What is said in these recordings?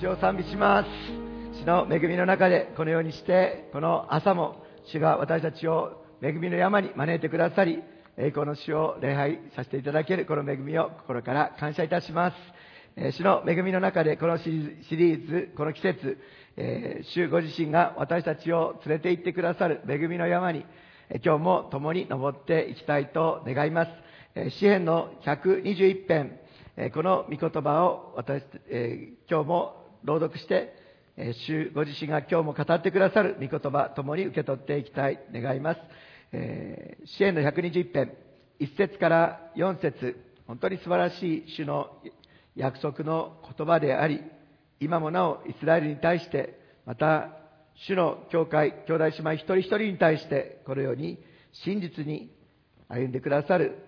主を賛美します主の恵みの中でこのようにしてこの朝も主が私たちを恵みの山に招いてくださり栄光の主を礼拝させていただけるこの恵みを心から感謝いたします。え主の恵みの中でこのシリーズこの季節、えー、主ご自身が私たちを連れて行ってくださる恵みの山に今日も共に登っていきたいと願います。詩篇の121編この御言葉を私、え、今日も朗読して、えー、主ご自身が今日も語ってくださる御言葉ともに受け取っていきたい願います。えー、支援の120編、1節から4節本当に素晴らしい主の約束の言葉であり、今もなおイスラエルに対して、また主の教会、兄弟姉妹一人一人に対して、このように真実に歩んでくださる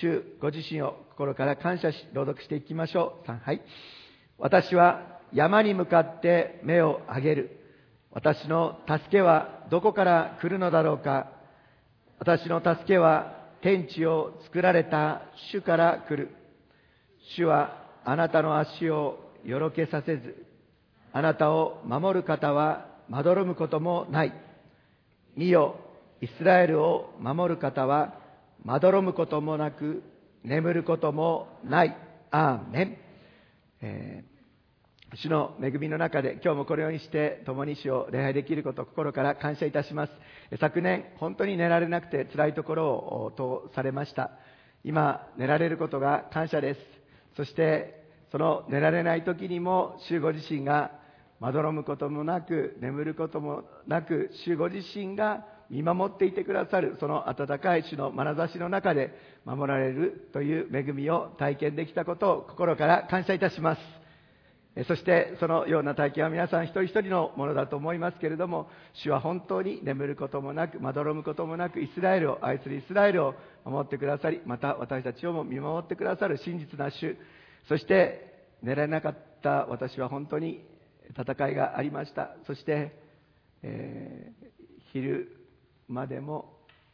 主ご自身を心から感謝し、朗読していきましょう。3、はい。私は山に向かって目を上げる。私の助けはどこから来るのだろうか。私の助けは天地を作られた主から来る。主はあなたの足をよろけさせず、あなたを守る方はまどろむこともない。見よ、イスラエルを守る方はまどろむこともなく、眠ることもない。アーメン。えー、主の恵みの中で今日もこのようにして共に主を礼拝できることを心から感謝いたします。昨年本当に寝られなくて辛いところを通されました。今寝られることが感謝です。そしてその寝られない時にも主ご自身がまどろむこともなく眠ることもなく主ご自身が見守っていてくださるその温かい主の眼差しの中で守られるという恵みを体験できたことを心から感謝いたしますそしてそのような体験は皆さん一人一人のものだと思いますけれども主は本当に眠ることもなくまどろむこともなくイスラエルを愛するイスラエルを守ってくださりまた私たちをも見守ってくださる真実な主。そして寝られなかった私は本当に戦いがありました。そして、えー、昼までも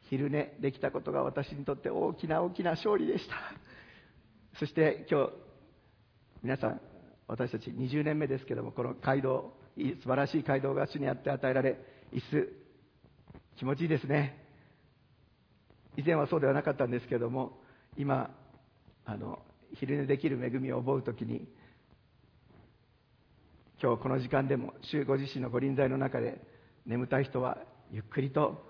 昼寝できたことが私にとって大きな大きな勝利でした。そして今日皆さん私たち20年目ですけどもこの街道素晴らしい街道が主にあって与えられ椅子気持ちいいですね。以前はそうではなかったんですけども今あの昼寝できる恵みを覚う時に今日この時間でも主ご自身のご臨在の中で眠たい人はゆっくりと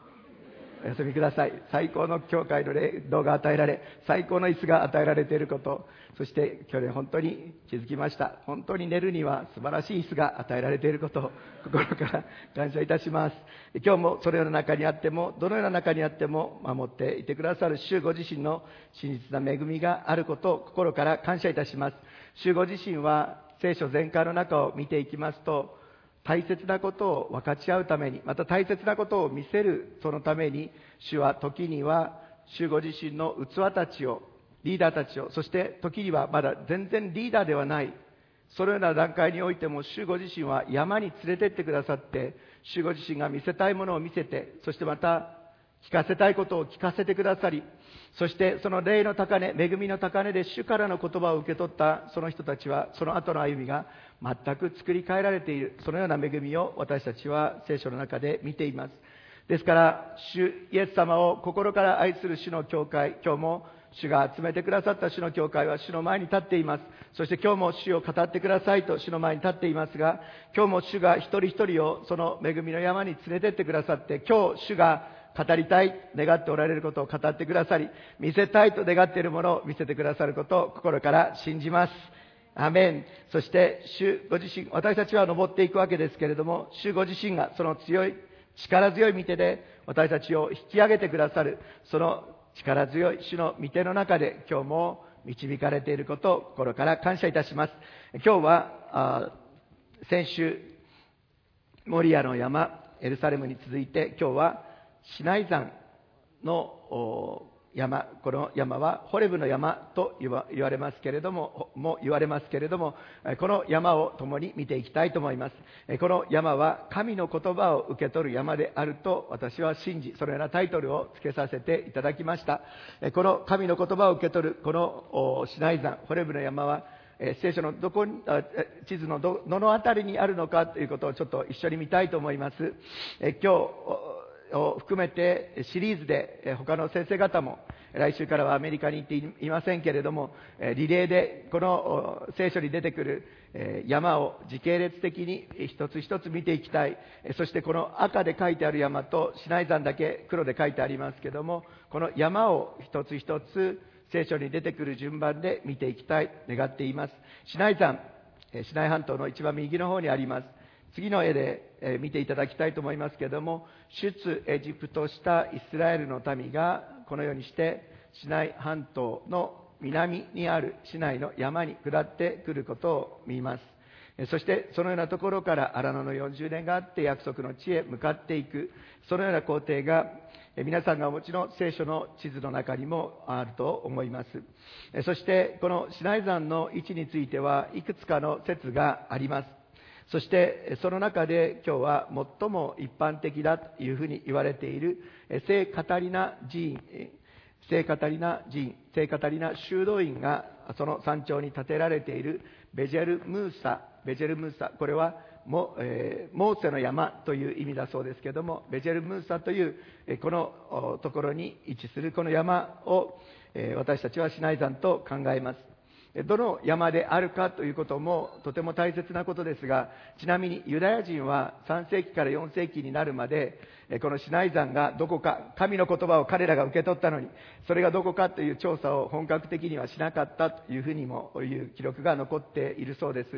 お休みください。最高の教会の霊道が与えられ最高の椅子が与えられていること。そして去年本当に気づきました。本当に寝るには素晴らしい椅子が与えられていること。を心から感謝いたします。今日もそのような中にあってもどのような中にあっても守っていてくださる。主ご自身の真実な恵みがあることを心から感謝いたします。主ご自身は聖書全開の中を見ていきますと大切なことを分かち合うために、また大切なことを見せるそのために、主は時には、主ご自身の器たちを、リーダーたちを、そして時にはまだ全然リーダーではない、そのような段階においても、主ご自身は山に連れてってくださって、主ご自身が見せたいものを見せて、そしてまた聞かせたいことを聞かせてくださり、そしてその霊の高値、恵みの高値で主からの言葉を受け取ったその人たちは、その後の歩みが全く作り変えられている、そのような恵みを私たちは聖書の中で見ています。ですから、主イエス様を心から愛する主の教会、今日も主が集めてくださった主の教会は主の前に立っています。そして今日も主を語ってくださいと主の前に立っていますが、今日も主が一人一人をその恵みの山に連れてってくださって、今日主が語りたい、願っておられることを語ってくださり、見せたいと願っているものを見せてくださることを心から信じます。アメン。そして、主ご自身、私たちは登っていくわけですけれども、主ご自身がその強い、力強い御手で私たちを引き上げてくださる、その力強い主の御手の中で今日も導かれていることを心から感謝いたします。今日は、先週、モリアの山、エルサレムに続いて今日はシナイ山の山、この山はホレブの山と言われますけれども、も言われますけれども、この山を共に見ていきたいと思います。この山は神の言葉を受け取る山であると私は信じ、そのようなタイトルを付けさせていただきました。この神の言葉を受け取るこのシナイ山、ホレブの山は、聖書のどこに地図のどの辺りにあるのかということをちょっと一緒に見たいと思います。え今日を含めてシリーズで他の先生方も来週からはアメリカに行っていませんけれども、リレーでこの聖書に出てくる山を時系列的に一つ一つ見ていきたい。そしてこの赤で書いてある山とシナイ山だけ黒で書いてありますけども、この山を一つ一つ聖書に出てくる順番で見ていきたい、願っています。シナイ山、シナイ半島の一番右の方にあります。次の絵で見ていただきたいと思いますけれども、出エジプトしたイスラエルの民がこのようにしてシナイ半島の南にある市内の山に下ってくることを見ます。そしてそのようなところから荒野の40年があって約束の地へ向かっていく、そのような工程が皆さんがお持ちの聖書の地図の中にもあると思います。そしてこのシナイ山の位置についてはいくつかの説があります。そしてその中で今日は最も一般的だというふうに言われている聖カタリナ寺院、聖カタリナ寺院、聖カタリナ修道院がその山頂に建てられているベジェルムーサ、ベジェルムーサ、これはモ,、えー、モーセの山という意味だそうですけれども、ベジェルムーサという、このところに位置するこの山を、私たちはシナイ山と考えます。どの山であるかということもとても大切なことですが、ちなみにユダヤ人は3世紀から4世紀になるまで、このシナイ山がどこか、神の言葉を彼らが受け取ったのに、それがどこかという調査を本格的にはしなかったというふうにもいう記録が残っているそうです。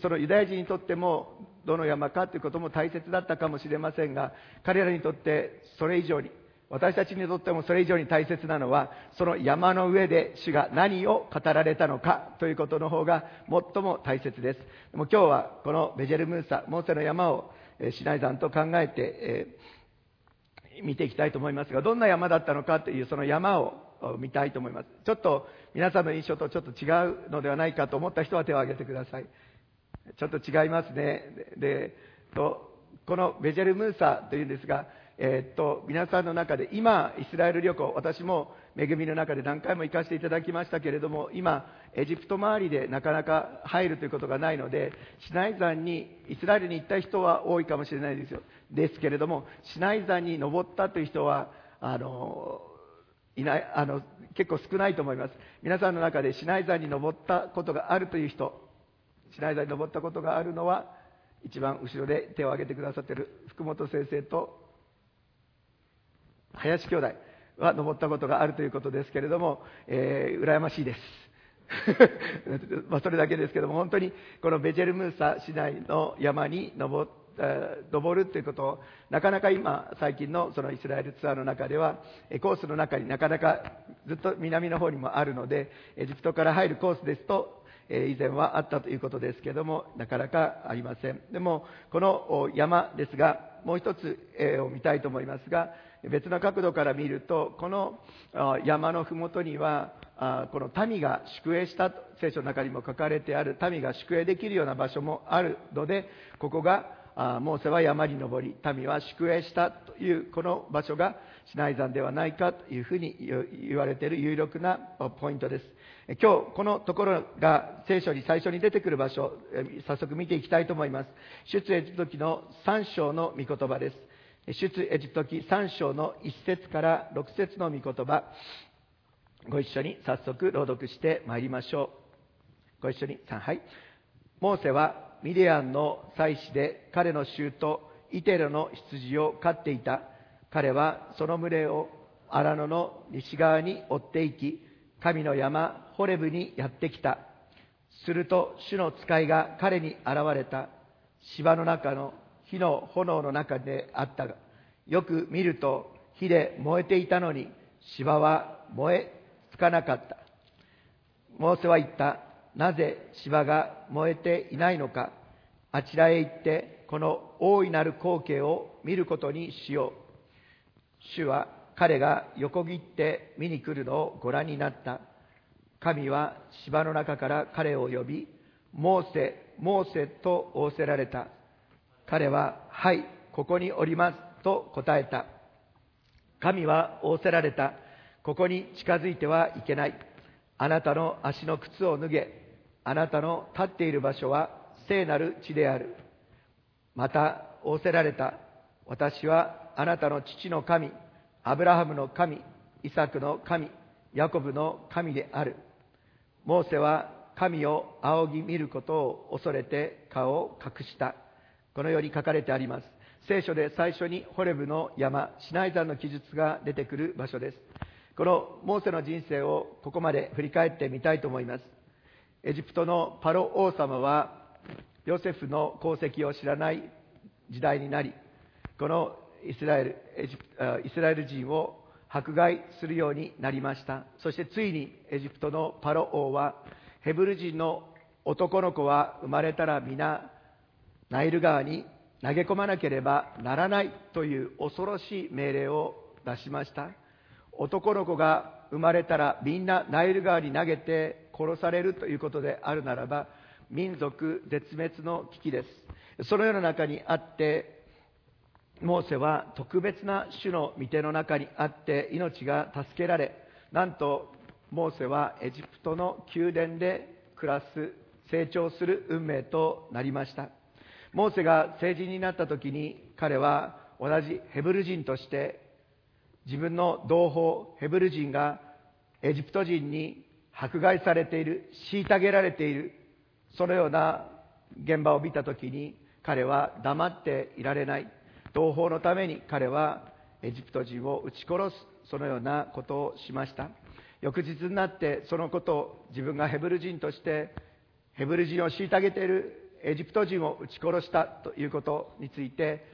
そのユダヤ人にとってもどの山かということも大切だったかもしれませんが、彼らにとってそれ以上に私たちにとってもそれ以上に大切なのは、その山の上で主が何を語られたのかということの方が最も大切です。でも今日はこのベジェルムーサ、モーセの山をシナイ山と考えて、えー、見ていきたいと思いますが、どんな山だったのかというその山を見たいと思います。ちょっと皆さんの印象とちょっと違うのではないかと思った人は手を挙げてください。ちょっと違いますね。で、とこのベジェルムーサというんですが、えー、っと、皆さんの中で、今、イスラエル旅行、私も恵みの中で何回も行かせていただきましたけれども、今、エジプト周りでなかなか入るということがないので、シナイ山に、イスラエルに行った人は多いかもしれないですよ。ですけれども、シナイ山に登ったという人は、あの、いない、あの、結構少ないと思います。皆さんの中でシナイ山に登ったことがあるという人、シナイ山に登ったことがあるのは、一番後ろで手を挙げてくださっている福本先生と林兄弟は登ったことがあるということですけれども、えー、羨ましいです。まそれだけですけども、本当にこのベジェルムーサ市内の山に登登るということを、なかなか今、最近のそのイスラエルツアーの中では、コースの中になかなかずっと南の方にもあるので、エジプトから入るコースですと、以前はあったということですけども、なかなかありません。でも、この山ですが、もう一つ絵を見たいと思いますが、別の角度から見ると、この山の麓には、この民が宿営したと、聖書の中にも書かれてある民が宿営できるような場所もあるので、ここが、モーセは山に登り、民は宿営したというこの場所がシナイ山ではないかというふうに言われている有力なポイントです。今日このところが聖書に最初に出てくる場所、早速見ていきたいと思います。出エジプトの3章の御言葉です。出エジプト記3章の1節から6節の御言葉、ご一緒に早速朗読してまいりましょう。ご一緒に、3、はい。モーセはミディアンの祭司で彼の衆とイテロの羊を飼っていた。彼はその群れを荒野の西側に追っていき、神の山ホレブにやってきた。すると主の使いが彼に現れた。芝の中の火の炎の中であったが、よく見ると火で燃えていたのに芝は燃えつかなかった。モーセは言った。なぜ芝が燃えていないのか。あちらへ行ってこの大いなる光景を見ることにしよう。主は彼が横切って見に来るのをご覧になった。神は芝の中から彼を呼び、モーセ、モーセと仰せられた。彼は、はい、ここにおります、と答えた。神は仰せられた。ここに近づいてはいけない。あなたの足の靴を脱げ。あなたの立っている場所は聖なる地である。また仰せられた。私はあなたの父の神、アブラハムの神、イサクの神、ヤコブの神である。モーセは神を仰ぎ見ることを恐れて顔を隠した。このように書かれてあります。聖書で最初にホレブの山、シナイ山の記述が出てくる場所です。このモーセの人生をここまで振り返ってみたいと思います。エジプトのパロ王様はヨセフの功績を知らない時代になり、このイスラエルイスラエル人を迫害するようになりました。そしてついにエジプトのパロ王はヘブル人の男の子は生まれたら皆ナイル川に投げ込まなければならないという恐ろしい命令を出しました。男の子が生まれたらみんなナイル川に投げて殺されるということであるならば民族絶滅の危機です。そのような中にあってモーセは特別な種の御手の中にあって命が助けられなんとモーセはエジプトの宮殿で暮らす成長する運命となりました。モーセが成人になった時に彼は同じヘブル人として自分の同胞ヘブル人がエジプト人に迫害されている虐げられているそのような現場を見た時に彼は黙っていられない同胞のために彼はエジプト人を撃ち殺すそのようなことをしました。翌日になってそのことを自分がヘブル人としてヘブル人を虐げているエジプト人を撃ち殺したということについて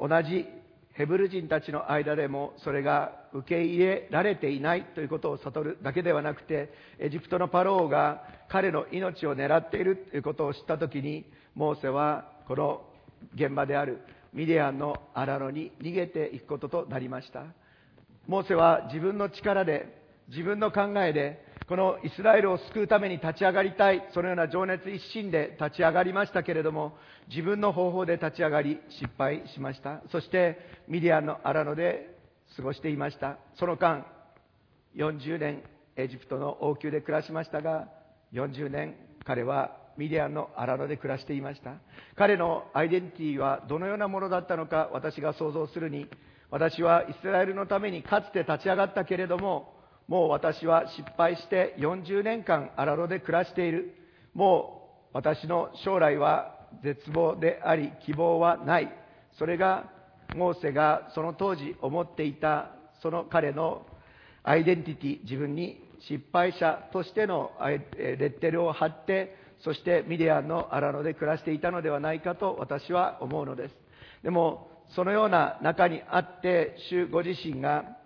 同じヘブル人たちの間でもそれが受け入れられていないということを悟るだけではなくてエジプトのパローが彼の命を狙っているということを知った時にモーセはこの現場であるミディアンの荒野に逃げていくこととなりました。モーセは自分の力で自分の考えでこのイスラエルを救うために立ち上がりたい。そのような情熱一心で立ち上がりましたけれども自分の方法で立ち上がり失敗しました。そしてミディアンの荒野で過ごしていました。その間40年エジプトの王宮で暮らしましたが40年彼はミディアンの荒野で暮らしていました。彼のアイデンティティはどのようなものだったのか私が想像するに私はイスラエルのためにかつて立ち上がったけれどももう私は失敗して40年間荒野で暮らしている。もう私の将来は絶望であり希望はない。それがモーセがその当時思っていたその彼のアイデンティティ、自分に失敗者としてのレッテルを貼って、そしてミディアンの荒野で暮らしていたのではないかと私は思うのです。でも、そのような中にあって、主ご自身が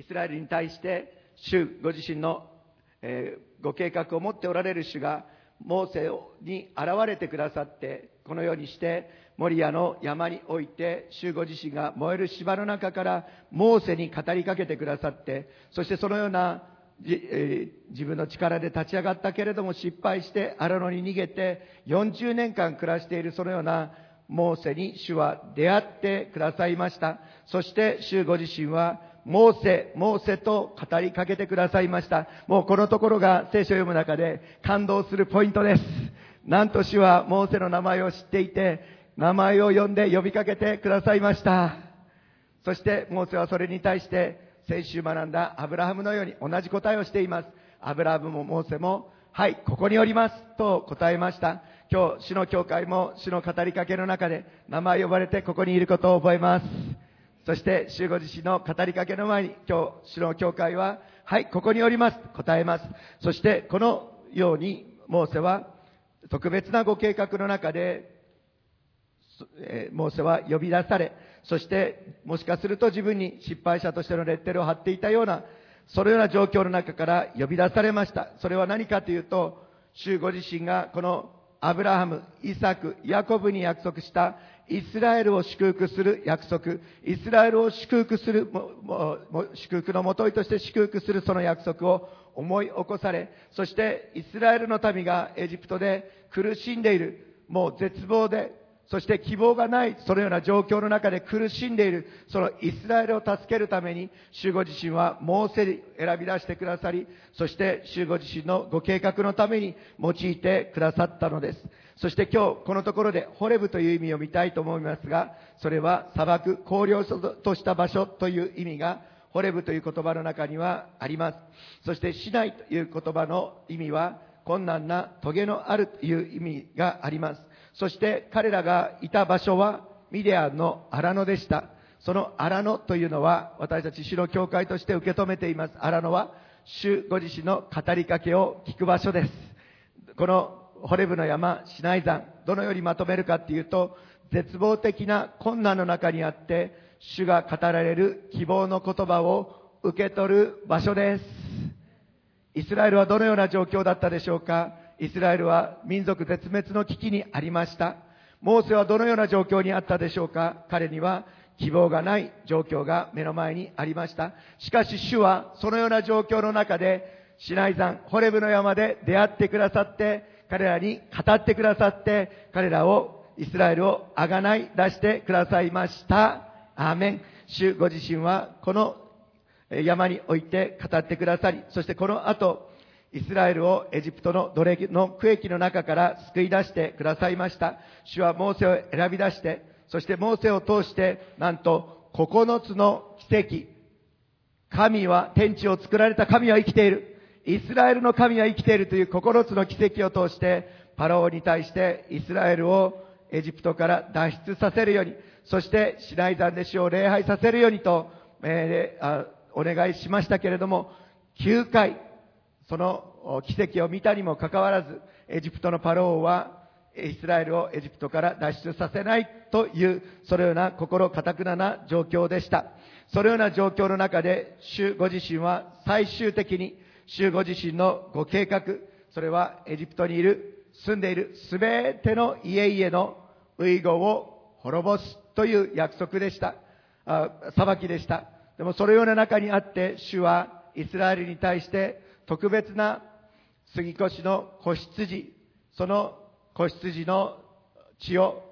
イスラエルに対して主ご自身の、えー、ご計画を持っておられる主がモーセに現れてくださってこのようにしてモリアの山において主ご自身が燃える芝の中からモーセに語りかけてくださってそしてそのようなえー、自分の力で立ち上がったけれども失敗して荒野に逃げて40年間暮らしているそのようなモーセに主は出会ってくださいました。そして主ご自身はモーセ、モーセと語りかけてくださいました。もうこのところが聖書を読む中で感動するポイントです。なんと主はモーセの名前を知っていて、名前を呼んで呼びかけてくださいました。そしてモーセはそれに対して先週学んだアブラハムのように同じ答えをしています。アブラハムもモーセも、はい、ここにおりますと答えました。今日、主の教会も主の語りかけの中で名前呼ばれてここにいることを覚えます。そして、集合自身の語りかけの前に、今日、主の教会は、はい、ここにおります。答えます。そして、このように、モーセは、特別なご計画の中で、えモーセは呼び出され、そして、もしかすると自分に失敗者としてのレッテルを貼っていたような、そのような状況の中から呼び出されました。それは何かというと、主ご自身がこのアブラハム、イサク、ヤコブに約束したイスラエルを祝福する約束、イスラエルを祝福する、祝福のもといとして祝福するその約束を思い起こされ、そしてイスラエルの民がエジプトで苦しんでいる、もう絶望で、そして希望がないそのような状況の中で苦しんでいるそのイスラエルを助けるために主ご自身はモーセに選び出してくださりそして主ご自身のご計画のために用いてくださったのです。そして今日このところでホレブという意味を見たいと思いますがそれは砂漠荒涼とした場所という意味がホレブという言葉の中にはあります。そして市内という言葉の意味は困難な棘のあるという意味があります。そして彼らがいた場所はミディアンの荒野でした。その荒野というのは私たち主の教会として受け止めています。荒野は主ご自身の語りかけを聞く場所です。このホレブの山、シナイ山、どのようにまとめるかっていうと、絶望的な困難の中にあって、主が語られる希望の言葉を受け取る場所です。イスラエルはどのような状況だったでしょうかイスラエルは民族絶滅の危機にありました。モーセはどのような状況にあったでしょうか？彼には希望がない状況が目の前にありました。しかし主はそのような状況の中で、シナイ山、ホレブの山で出会ってくださって、彼らに語ってくださって、彼らを、イスラエルをあがない出してくださいました。アーメン。主ご自身はこの山において語ってくださり、そしてこの後、イスラエルをエジプトの奴隷の区域の中から救い出してくださいました。主はモーセを選び出して、そしてモーセを通して、なんと9つの奇跡。神は、天地を作られた神は生きている。イスラエルの神は生きているという9つの奇跡を通して、パラオに対してイスラエルをエジプトから脱出させるように、そしてシナイ山で主を礼拝させるようにと、えー、お願いしましたけれども、9回、その奇跡を見たにもかかわらず、エジプトのパローはイスラエルをエジプトから脱出させないという、そのような心かたくなな状況でした。そのような状況の中で、主ご自身は最終的に、主ご自身のご計画、それはエジプトにいる、住んでいるすべての家々のウイゴを滅ぼすという約束でした。あ裁きでした。でもそのような中にあって、主はイスラエルに対して特別な杉越の子羊、その子羊の血を、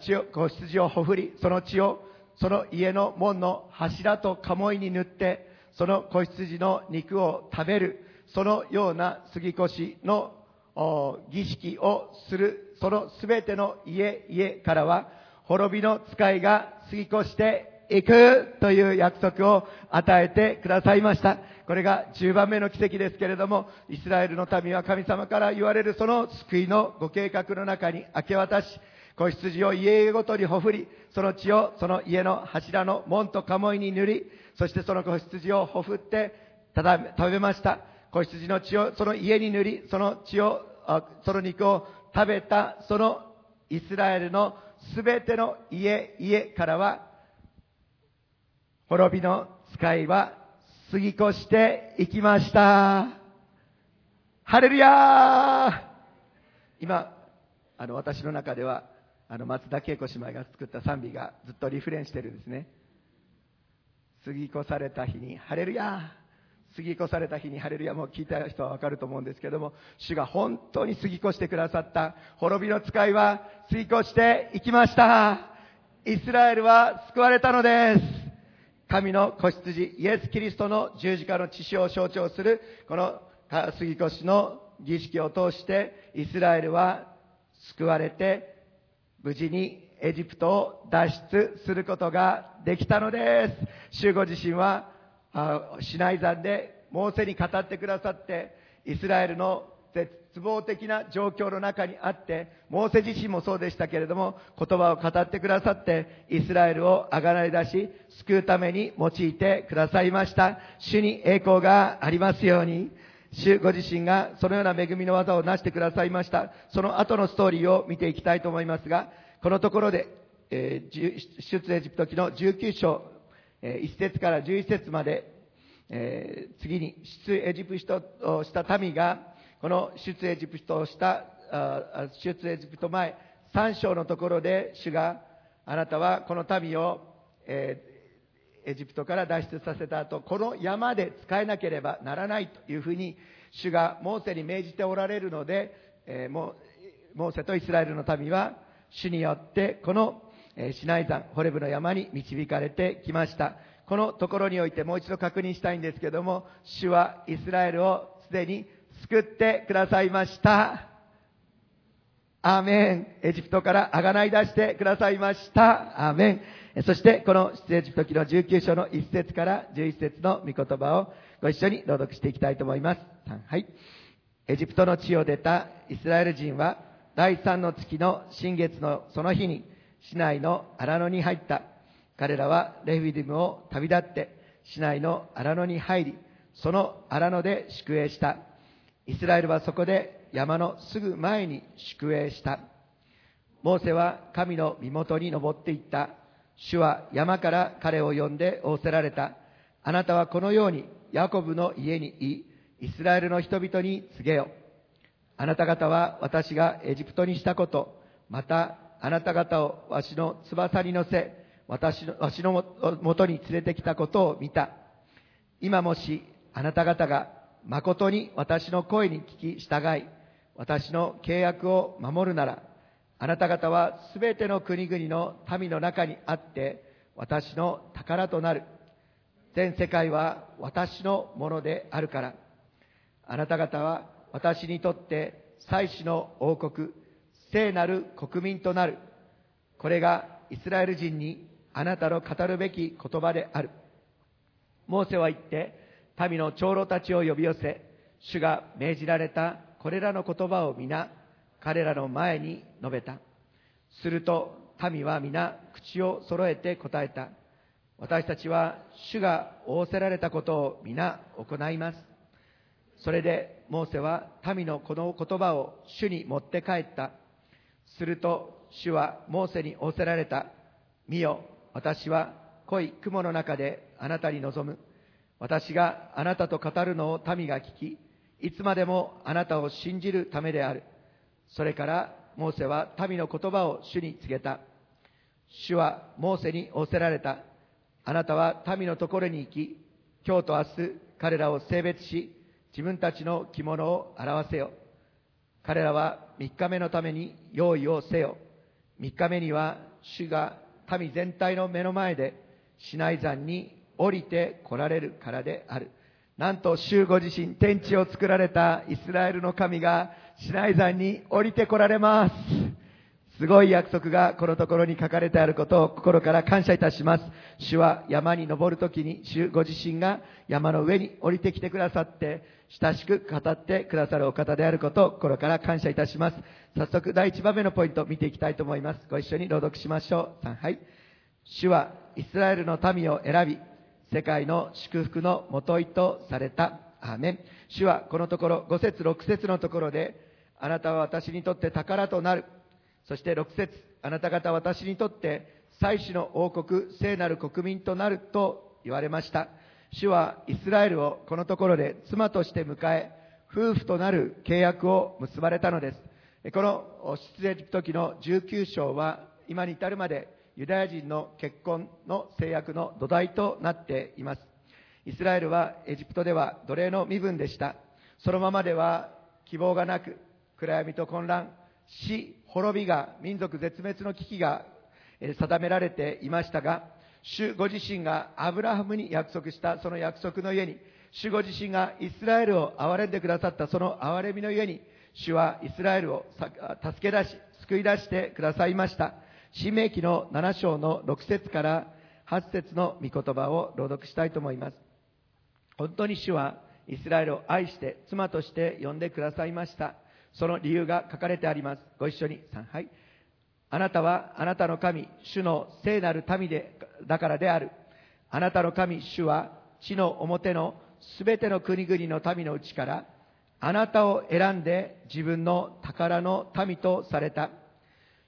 血を、子羊をほふり、その血を、その家の門の柱と鴨居に塗って、その子羊の肉を食べる、そのような杉越の儀式をする、そのすべての家、家からは、滅びの使いが過ぎ越していくという約束を与えてくださいました。これが10番目の奇跡ですけれども、イスラエルの民は神様から言われるその救いのご計画の中に明け渡し、子羊を家ごとにほふり、その血をその家の柱の門と鴨居に塗り、そしてその子羊をほふって、ただ食べました。子羊の血をその家に塗り、その血を、その肉を食べた、そのイスラエルのすべての家、家からは、滅びの使いは過ぎ越していきました。ハレルヤー今、あの、私の中では、あの、松田恵子姉妹が作った賛美がずっとリフレンしてるんですね。過ぎ越された日に、ハレルヤ過ぎ越された日にハレルヤも聞いた人はわかると思うんですけども、主が本当に過ぎ越してくださった滅びの使いは過ぎ越していきました。イスラエルは救われたのです。神の子羊、イエス・キリストの十字架の血潮を象徴する、この杉越の儀式を通して、イスラエルは救われて、無事にエジプトを脱出することができたのです。主ご自身は、シナイ山でモーセに語ってくださって、イスラエルの絶望的な状況の中にあって、モーセ自身もそうでしたけれども、言葉を語ってくださって、イスラエルをあがらい出し、救うために用いてくださいました。主に栄光がありますように。主ご自身がそのような恵みの技を成してくださいました。その後のストーリーを見ていきたいと思いますが、このところで、えー、出エジプト記の19章、え、1節から11節まで、えー、次に出エジプトをした民が、この出エジプトをした、出エジプト前、3章のところで主が、あなたはこの民を、えー、エジプトから脱出させた後、この山で使えなければならないというふうに、主がモーセに命じておられるので、えー、モーセとイスラエルの民は、主によってこのシナイ山、ホレブの山に導かれてきました。このところにおいてもう一度確認したいんですけども、主はイスラエルをすでに救ってくださいました。アーメン。エジプトからあがない出してくださいました。アーメン。そしてこの出エジプト記の19章の1節から11節の御言葉をご一緒に朗読していきたいと思います。はい。エジプトの地を出たイスラエル人は第3の月の新月のその日に市内の荒野に入った。彼らはレフィディムを旅立って市内の荒野に入り、その荒野で宿営した。イスラエルはそこで山のすぐ前に宿営した。モーセは神の身元に登っていった。主は山から彼を呼んで仰せられた。あなたはこのようにヤコブの家にい、イスラエルの人々に告げよ。あなた方は私がエジプトにしたこと、またあなた方をわしの翼に乗せ、私の、わしのもとに連れてきたことを見た。今もしあなた方が誠に私の声に聞き従い、私の契約を守るなら、あなた方はすべての国々の民の中にあって、私の宝となる。全世界は私のものであるから。あなた方は私にとって祭司の王国、聖なる国民となる。これがイスラエル人にあなたの語るべき言葉である。モーセは言って、民の長老たちを呼び寄せ、主が命じられたこれらの言葉を皆、彼らの前に述べた。すると、民は皆、口を揃えて答えた。私たちは、主が仰せられたことを皆行います。それでモーセは民のこの言葉を主に持って帰った。すると主はモーセに仰せられた。見よ、私は濃い雲の中であなたに望む。私があなたと語るのを民が聞き、いつまでもあなたを信じるためである。それからモーセは民の言葉を主に告げた。主はモーセに仰せられた。あなたは民のところに行き、今日と明日彼らを性別し、自分たちの着物を表せよ。彼らは3日目のために用意をせよ。3日目には主が民全体の目の前でシナイ山に降りて来られるからである。なんと主ご自身天地を作られたイスラエルの神がシナイ山に降りて来られます。すごい約束がこのところに書かれてあることを心から感謝いたします。主は山に登るときに主ご自身が山の上に降りてきてくださって親しく語ってくださるお方であることを心から感謝いたします。早速第1番目のポイントを見ていきたいと思います。ご一緒に朗読しましょう。3はい。主はイスラエルの民を選び、世界の祝福のもといとされた。アーメン。主はこのところ5節6節のところで、あなたは私にとって宝となる。そして6節あなた方私にとって祭司の王国、聖なる国民となると言われました。主はイスラエルをこのところで妻として迎え、夫婦となる契約を結ばれたのです。この出エジプト記の19章は今に至るまでユダヤ人の結婚の制約の土台となっています。イスラエルはエジプトでは奴隷の身分でした。そのままでは希望がなく、暗闇と混乱、死、滅びが、民族絶滅の危機が定められていましたが、主ご自身がアブラハムに約束したその約束の家に、主ご自身がイスラエルを憐れんでくださったその憐れみの家に、主はイスラエルを助け出し、救い出してくださいました。新明記の7章の6節から8節の御言葉を朗読したいと思います。本当に主はイスラエルを愛して妻として呼んでくださいました。その理由が書かれてあります。ご一緒に3はい。あなたはあなたの神、主の聖なる民で、だからである。あなたの神、主は地の表のすべての国々の民のうちから、あなたを選んで自分の宝の民とされた。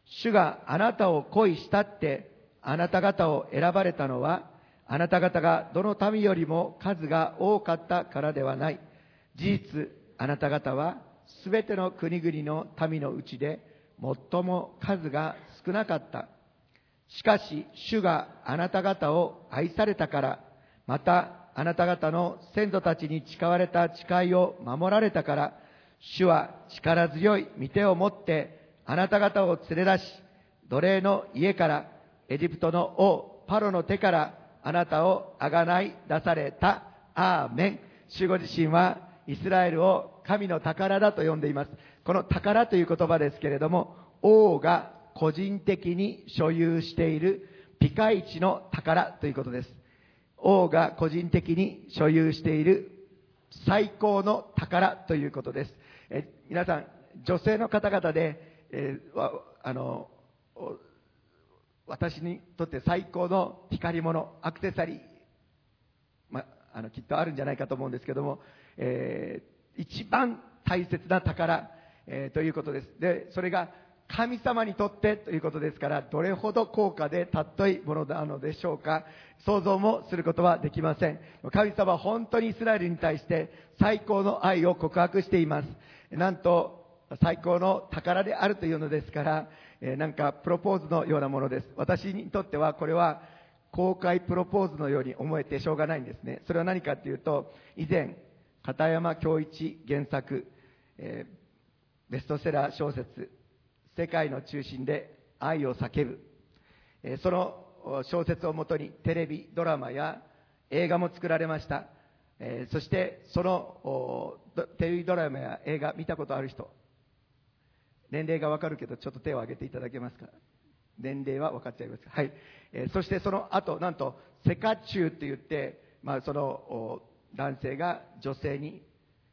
主があなたを恋したってあなた方を選ばれたのは、あなた方がどの民よりも数が多かったからではない。事実、あなた方はすべての国々の民のうちで最も数が少なかった。しかし、主があなた方を愛されたから、またあなた方の先祖たちに誓われた誓いを守られたから、主は力強い御手を持ってあなた方を連れ出し、奴隷の家から、エジプトの王、パロの手から、あなたをあがない出された。アーメン。主ご自身は、イスラエルを神の宝だと呼んでいます。この宝という言葉ですけれども、王が個人的に所有しているピカイチの宝ということです。王が個人的に所有している最高の宝ということです。え皆さん、女性の方々で、えーあの私にとって最高の光り物、アクセサリー、まあのきっとあるんじゃないかと思うんですけども、えー一番大切な宝、えーということです。で、それが神様にとってということですから、どれほど高価で尊いものなのでしょうか。想像もすることはできません。神様は本当にイスラエルに対して最高の愛を告白しています。なんと、最高の宝であるというのですから、えーなんかプロポーズのようなものです。私にとってはこれは公開プロポーズのように思えてしょうがないんですね。それは何かっていうと、以前、片山恭一原作、えーベストセラー小説、世界の中心で愛を叫ぶ。えーその小説をもとにテレビ、ドラマや映画も作られました。えそして、そのテレビドラマや映画見たことある人、年齢がわかるけど、ちょっと手を挙げていただけますか？年齢は分かっちゃいます。はい。えーそしてその後、なんと、セカチュウって言って、まあ、その男性が女性に、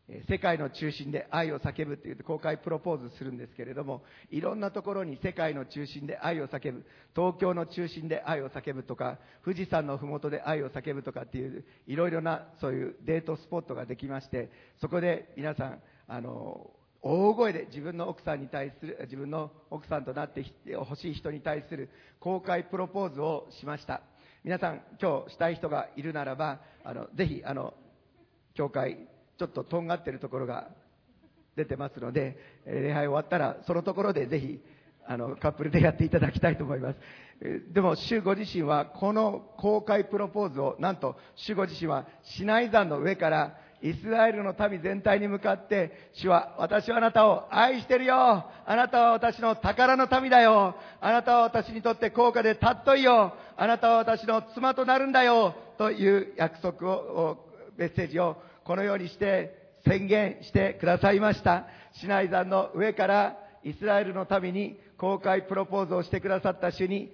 えー世界の中心で愛を叫ぶって言って公開プロポーズするんですけれども、いろんなところに世界の中心で愛を叫ぶ、東京の中心で愛を叫ぶとか、富士山のふもとで愛を叫ぶとかっていう、いろいろなそういうデートスポットができまして、そこで皆さん、あの、大声で自分の奥さんに対する、自分の奥さんとなってほしい人に対する公開プロポーズをしました。皆さん、今日したい人がいるならば、あの、ぜひ、あの、教会、ちょっととんがってるところが出てますので、礼拝終わったら、そのところでぜひ、あの、カップルでやっていただきたいと思います。でも、主ご自身は、この公開プロポーズを、なんと、主ご自身は、シナイ山の上から、イスラエルの民全体に向かって、主は、私はあなたを愛してるよあなたは私の宝の民だよあなたは私にとって高価で尊いよあなたは私の妻となるんだよという約束を、メッセージをこのようにして宣言してくださいました。シナイ山の上からイスラエルの民に公開プロポーズをしてくださった主に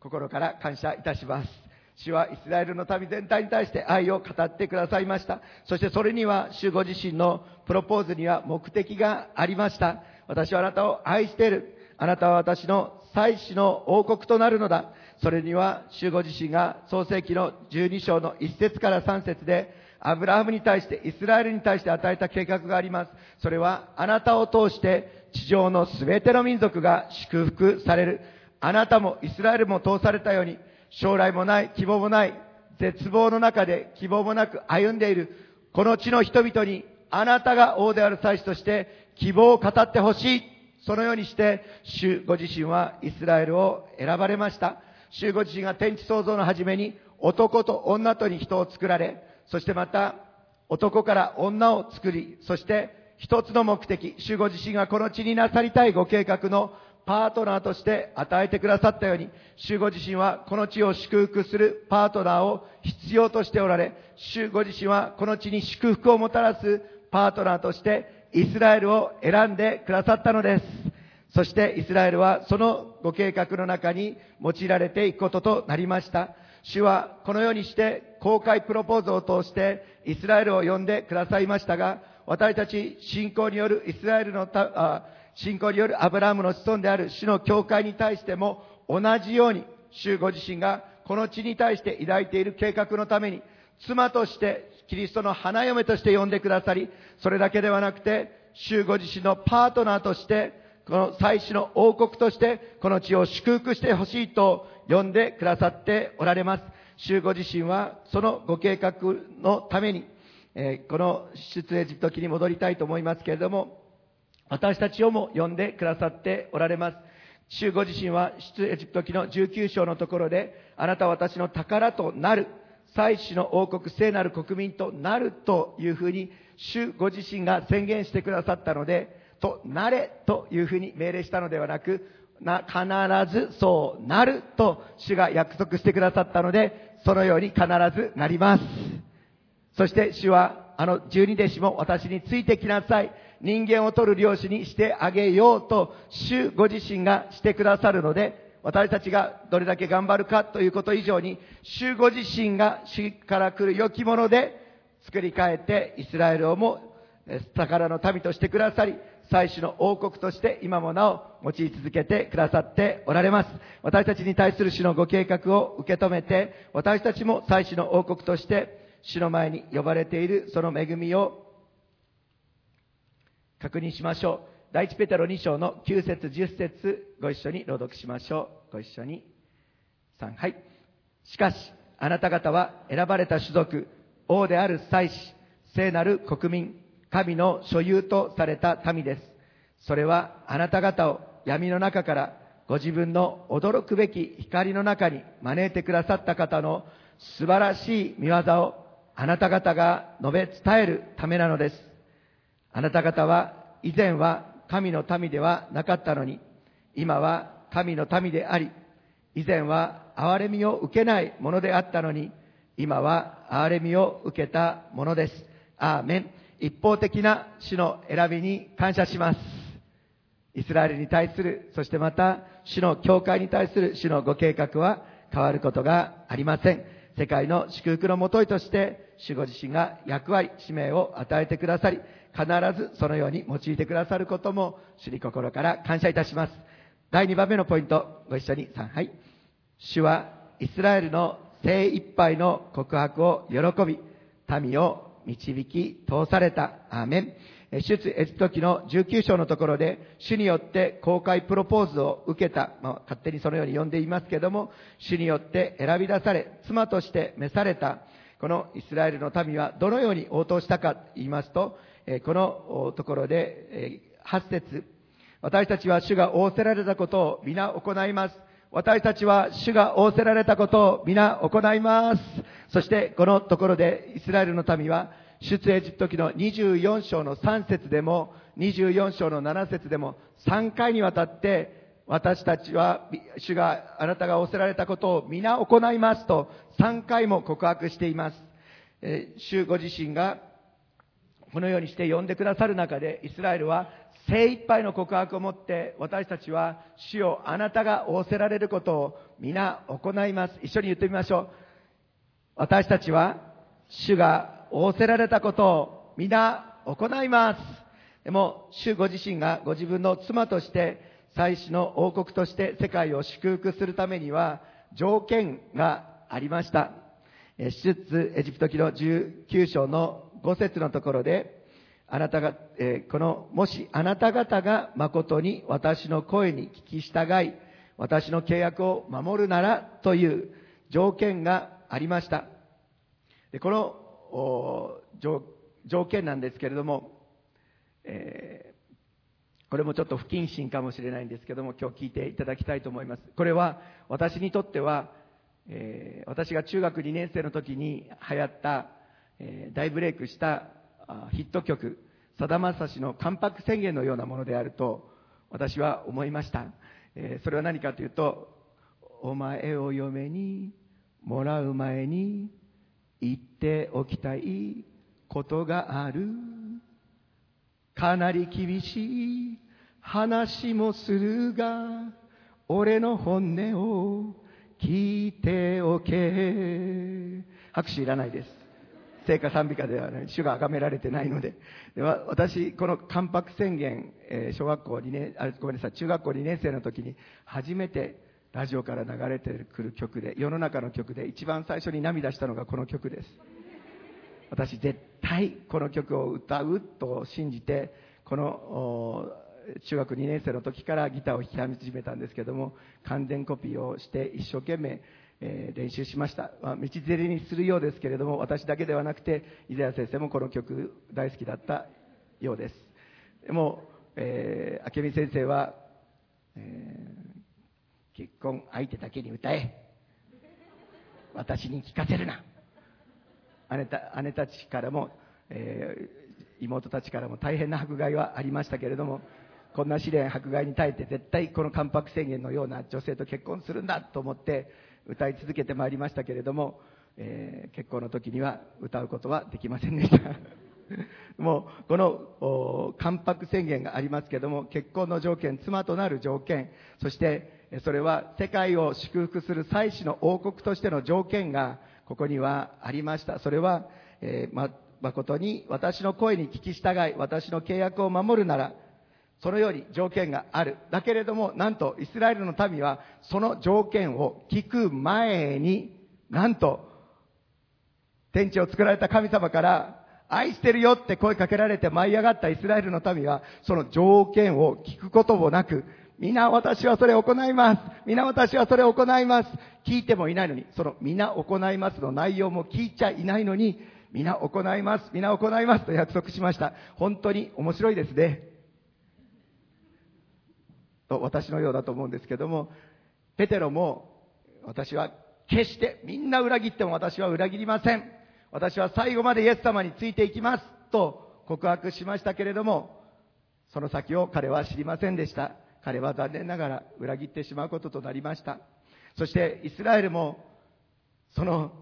心から感謝いたします。主はイスラエルの民全体に対して愛を語ってくださいました。そしてそれには主ご自身のプロポーズには目的がありました。私はあなたを愛している。あなたは私の祭司の王国となるのだ。それには主ご自身が創世記の12章の1節から3節でアブラハムに対して、イスラエルに対して与えた計画があります。それは、あなたを通して、地上のすべての民族が祝福される。あなたも、イスラエルも通されたように、将来もない、希望もない、絶望の中で希望もなく歩んでいる、この地の人々に、あなたが王である祭司として、希望を語ってほしい。そのようにして、主ご自身はイスラエルを選ばれました。主ご自身が天地創造の初めに、男と女とに人を作られ、そしてまた、男から女を作り、そして一つの目的、主ご自身がこの地になさりたいご計画のパートナーとして与えてくださったように、主ご自身はこの地を祝福するパートナーを必要としておられ、主ご自身はこの地に祝福をもたらすパートナーとしてイスラエルを選んでくださったのです。そしてイスラエルはそのご計画の中に用いられていくこととなりました。主はこのようにして公開プロポーズを通してイスラエルを呼んでくださいましたが、私たち信仰によるイスラエルのた信仰によるアブラハムの子孫である主の教会に対しても同じように主ご自身がこの地に対して抱いている計画のために妻としてキリストの花嫁として呼んでくださり、それだけではなくて、主ご自身のパートナーとして、この祭司の王国として、この地を祝福してほしいと呼んでくださっておられます。主ご自身は、そのご計画のために、えーこの出エジプト記に戻りたいと思いますけれども、私たちをも呼んでくださっておられます。主ご自身は出エジプト記の19章のところで、あなたは私の宝となる、祭司の王国、聖なる国民となるというふうに、主ご自身が宣言してくださったので、となれというふうに命令したのではなく、な、必ずそうなると主が約束してくださったので、そのように必ずなります。そして主は、あの十二弟子も私についてきなさい。人間を取る漁師にしてあげようと、主ご自身がしてくださるので、私たちがどれだけ頑張るかということ以上に、主ご自身が主から来る良きもので作り変えてイスラエルをも宝の民としてくださり、祭司の王国として今もなお用い続けてくださっておられます。私たちに対する主のご計画を受け止めて、私たちも祭司の王国として主の前に呼ばれているその恵みを確認しましょう。第一ペテロ2章の9節10節ご一緒に朗読しましょう。ご一緒に。3、はい。しかし、あなた方は選ばれた種族、王である祭司、聖なる国民、神の所有とされた民です。それはあなた方を闇の中からご自分の驚くべき光の中に招いてくださった方の素晴らしい見業をあなた方が述べ伝えるためなのです。あなた方は以前は神の民ではなかったのに、今は神の民であり、以前は憐れみを受けないものであったのに、今は憐れみを受けたものです。アーメン。一方的な主の選びに感謝します。イスラエルに対する、そしてまた主の教会に対する主のご計画は変わることがありません。世界の祝福のもといとして、主ご自身が役割、使命を与えてくださり、必ずそのように用いてくださることも、主に心から感謝いたします。第2番目のポイント、ご一緒に3、はい。主はイスラエルの精一杯の告白を喜び、民を導き通された。アーメン。出エジプト記の19章のところで、主によって公開プロポーズを受けた、まあ、勝手にそのように呼んでいますけども、主によって選び出され、妻として召された、このイスラエルの民はどのように応答したかと言いますと、このところで、8節私たちは主が仰せられたことを皆行います。私たちは主が仰せられたことを皆行います。そしてこのところでイスラエルの民は出エジプト記の24章の3節でも24章の7節でも3回にわたって私たちは主があなたが仰せられたことを皆行いますと3回も告白しています。主ご自身がこのようにして呼んでくださる中でイスラエルは精一杯の告白をもって私たちは主をあなたが仰せられることを皆行います。一緒に言ってみましょう。私たちは主が仰せられたことを皆行います。でも主ご自身がご自分の妻として祭司の王国として世界を祝福するためには条件がありました。出エジプト記の19章の5節のところであなたが、えー、この、もしあなた方が誠に私の声に聞き従い、私の契約を守るならという条件がありました。でこの条件なんですけれども、えー、これもちょっと不謹慎かもしれないんですけども、今日聞いていただきたいと思います。これは私にとっては、えー、私が中学2年生の時に流行った、えー、大ブレイクしたヒット曲、さだまさしの関白宣言のようなものであると私は思いました。えー、それは何かというと、お前を嫁にもらう前に言っておきたいことがある。かなり厳しい話もするが、俺の本音を聞いておけ。拍手いらないです。聖歌賛美歌ではない、主が崇められてないので。で私、この関白宣言、えー、小学校2年、あ、ごめんなさい、中学校2年生の時に初めてラジオから流れてくる曲で、世の中の曲で一番最初に涙したのがこの曲です。私絶対この曲を歌うと信じて、この中学2年生の時からギターを弾き始めたんですけども、完全コピーをして一生懸命えー、練習しました、まあ、道連れにするようですけれども私だけではなくて伊沢先生もこの曲大好きだったようです。でも、えー、明美先生は、えー、結婚相手だけに歌え。私に聞かせるな。姉た姉たちからも、えー、妹たちからも大変な迫害はありましたけれどもこんな試練迫害に耐えて絶対この関白宣言のような女性と結婚するんだと思って歌い続けてまいりましたけれども、えー、結婚の時には歌うことはできませんでした。もうこの関白宣言がありますけども結婚の条件妻となる条件そしてそれは世界を祝福する祭司の王国としての条件がここにはありました。それは、えー、ま誠に私の声に聞き従い私の契約を守るならそのように条件がある。だけれども、なんとイスラエルの民はその条件を聞く前に、なんと、天地を作られた神様から愛してるよって声かけられて舞い上がったイスラエルの民は、その条件を聞くこともなく、皆私はそれを行います。皆私はそれを行います。聞いてもいないのに、その皆行いますの内容も聞いちゃいないのに、皆行います。皆行いますと約束しました。本当に面白いですね。と私のようだと思うんですけども、ペテロも私は決してみんな裏切っても私は裏切りません。私は最後までイエス様についていきますと告白しましたけれども、その先を彼は知りませんでした。彼は残念ながら裏切ってしまうこととなりました。そしてイスラエルもその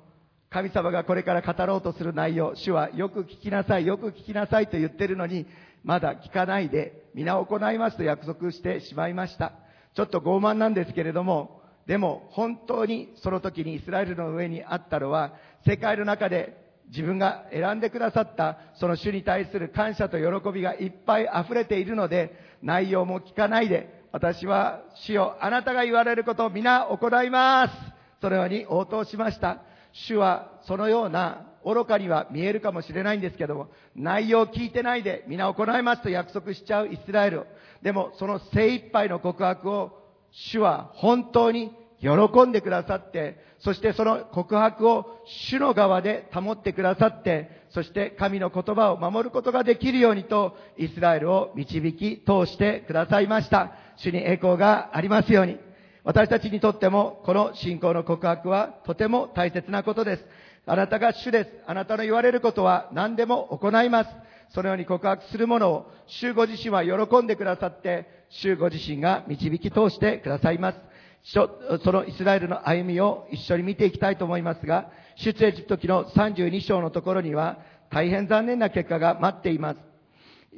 神様がこれから語ろうとする内容、主はよく聞きなさい、よく聞きなさいと言ってるのに、まだ聞かないで、皆行いますと約束してしまいました。ちょっと傲慢なんですけれども、でも本当にその時にイスラエルの上にあったのは、世界の中で自分が選んでくださったその主に対する感謝と喜びがいっぱい溢れているので、内容も聞かないで、私は主よ、あなたが言われることを皆行います。そのように応答しました。主はそのような愚かには見えるかもしれないんですけども、内容を聞いてないで皆行いますと約束しちゃうイスラエル。でもその精一杯の告白を主は本当に喜んでくださって、そしてその告白を主の側で保ってくださって、そして神の言葉を守ることができるようにと、イスラエルを導き通してくださいました。主に栄光がありますように。私たちにとっても、この信仰の告白はとても大切なことです。あなたが主です。あなたの言われることは何でも行います。そのように告白するものを、主ご自身は喜んでくださって、主ご自身が導き通してくださいます。そのイスラエルの歩みを一緒に見ていきたいと思いますが、出エジプト記の32章のところには、大変残念な結果が待っています。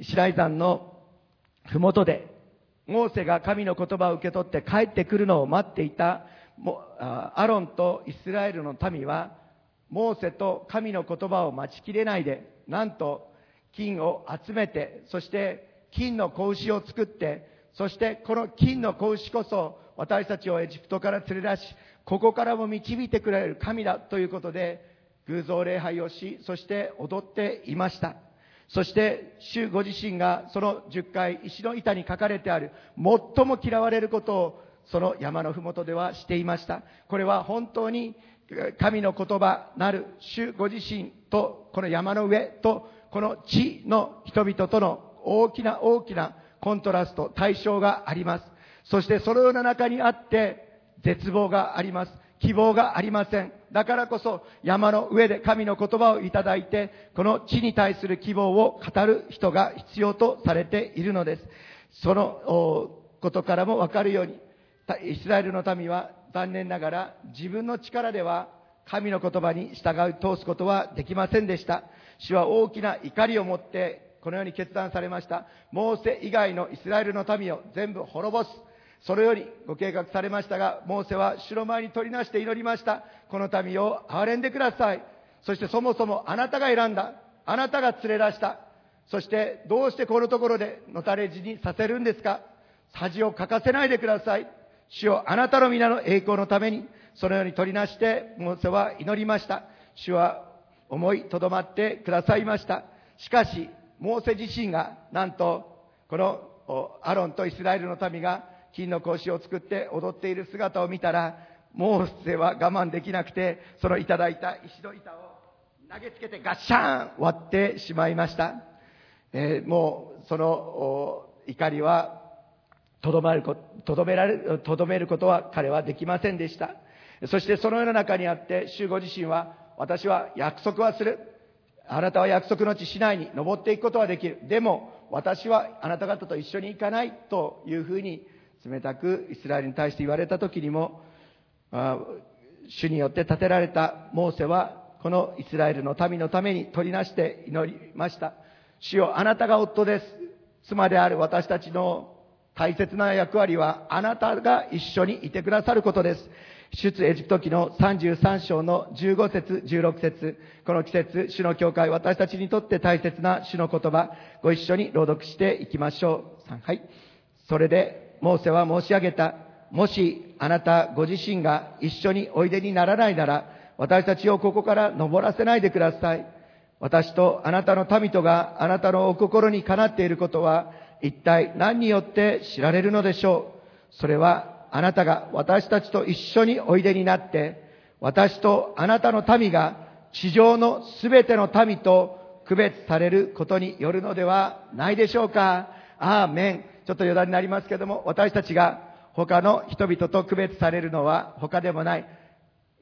白井山のふもとで、モーセが神の言葉を受け取って帰ってくるのを待っていたアロンとイスラエルの民は、モーセと神の言葉を待ちきれないで、なんと金を集めて、そして金の子牛を作って、そしてこの金の子牛こそ私たちをエジプトから連れ出し、ここからも導いてくれる神だということで、偶像礼拝をし、そして踊っていました。そして、主ご自身がその10回石の板に書かれてある最も嫌われることをその山のふもとではしていました。これは本当に神の言葉なる主ご自身とこの山の上とこの地の人々との大きな大きなコントラスト、対象があります。そしてそのような中にあって絶望があります。希望がありません。だからこそ山の上で神の言葉をいただいて、この地に対する希望を語る人が必要とされているのです。そのことからもわかるように、イスラエルの民は残念ながら自分の力では神の言葉に従い通すことはできませんでした。主は大きな怒りを持ってこのように決断されました。モーセ以外のイスラエルの民を全部滅ぼす。それよりご計画されましたが、モーセは主の前に取りなして祈りました。この民を憐れんでください。そしてそもそもあなたが選んだ。あなたが連れ出した。そしてどうしてこのところでのたれ死にさせるんですか恥をかかせないでください。主をあなたの皆の栄光のために、そのように取りなして、モーセは祈りました。主は思いとどまってくださいました。しかし、モーセ自身が、なんと、このアロンとイスラエルの民が金の格子を作って踊っている姿を見たら、モーセは我慢できなくて、そのいただいた石の板を投げつけてガッシャーン割ってしまいました。えー、もう、その怒りは、とどまることどめられ、とどめることは彼はできませんでした。そしてその世の中にあって、主ご自身は、私は約束はする。あなたは約束の地市内に登っていくことはできる。でも、私はあなた方と一緒に行かないというふうに冷たくイスラエルに対して言われた時にも、主によって建てられたモーセは、このイスラエルの民のために取りなして祈りました。主よ、あなたが夫です。妻である私たちの大切な役割は、あなたが一緒にいてくださることです。出エジプト記の33章の15節16節この季節、主の教会、私たちにとって大切な主の言葉、ご一緒に朗読していきましょう。はい。それで、モーセは申し上げた。もし、あなたご自身が一緒においでにならないなら、私たちをここから登らせないでください。私とあなたの民とがあなたのお心にかなっていることは、一体何によって知られるのでしょう。それはあなたが私たちと一緒においでになって、私とあなたの民が地上のすべての民と区別されることによるのではないでしょうか。アーメン。ちょっと余談になりますけども、私たちが他の人々と区別されるのは他でもない。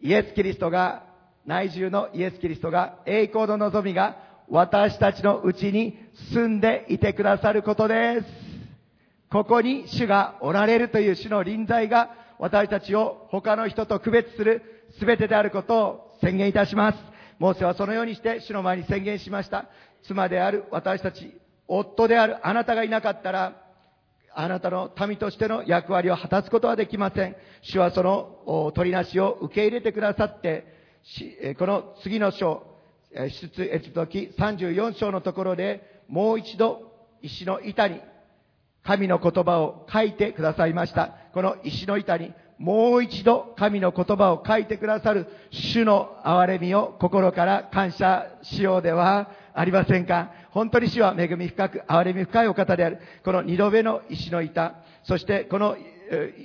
イエス・キリストが、内住のイエス・キリストが、栄光の望みが私たちのうちに住んでいてくださることです。ここに主がおられるという主の臨在が私たちを他の人と区別する全てであることを宣言いたします。モーセはそのようにして主の前に宣言しました。妻である私たち、夫であるあなたがいなかったら、あなたの民としての役割を果たすことはできません。主はその取りなしを受け入れてくださって、この次の章、出エジプト記34章のところで、もう一度石の板に神の言葉を書いてくださいました。この石の板にもう一度神の言葉を書いてくださる主の憐れみを心から感謝しようではありませんか？本当に主は恵み深く憐れみ深いお方である。この二度目の石の板、そしてこの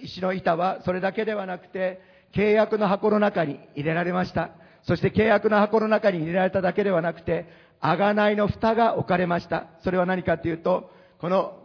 石の板はそれだけではなくて契約の箱の中に入れられました。そして契約の箱の中に入れられただけではなくて、贖いの蓋が置かれました。それは何かというと、この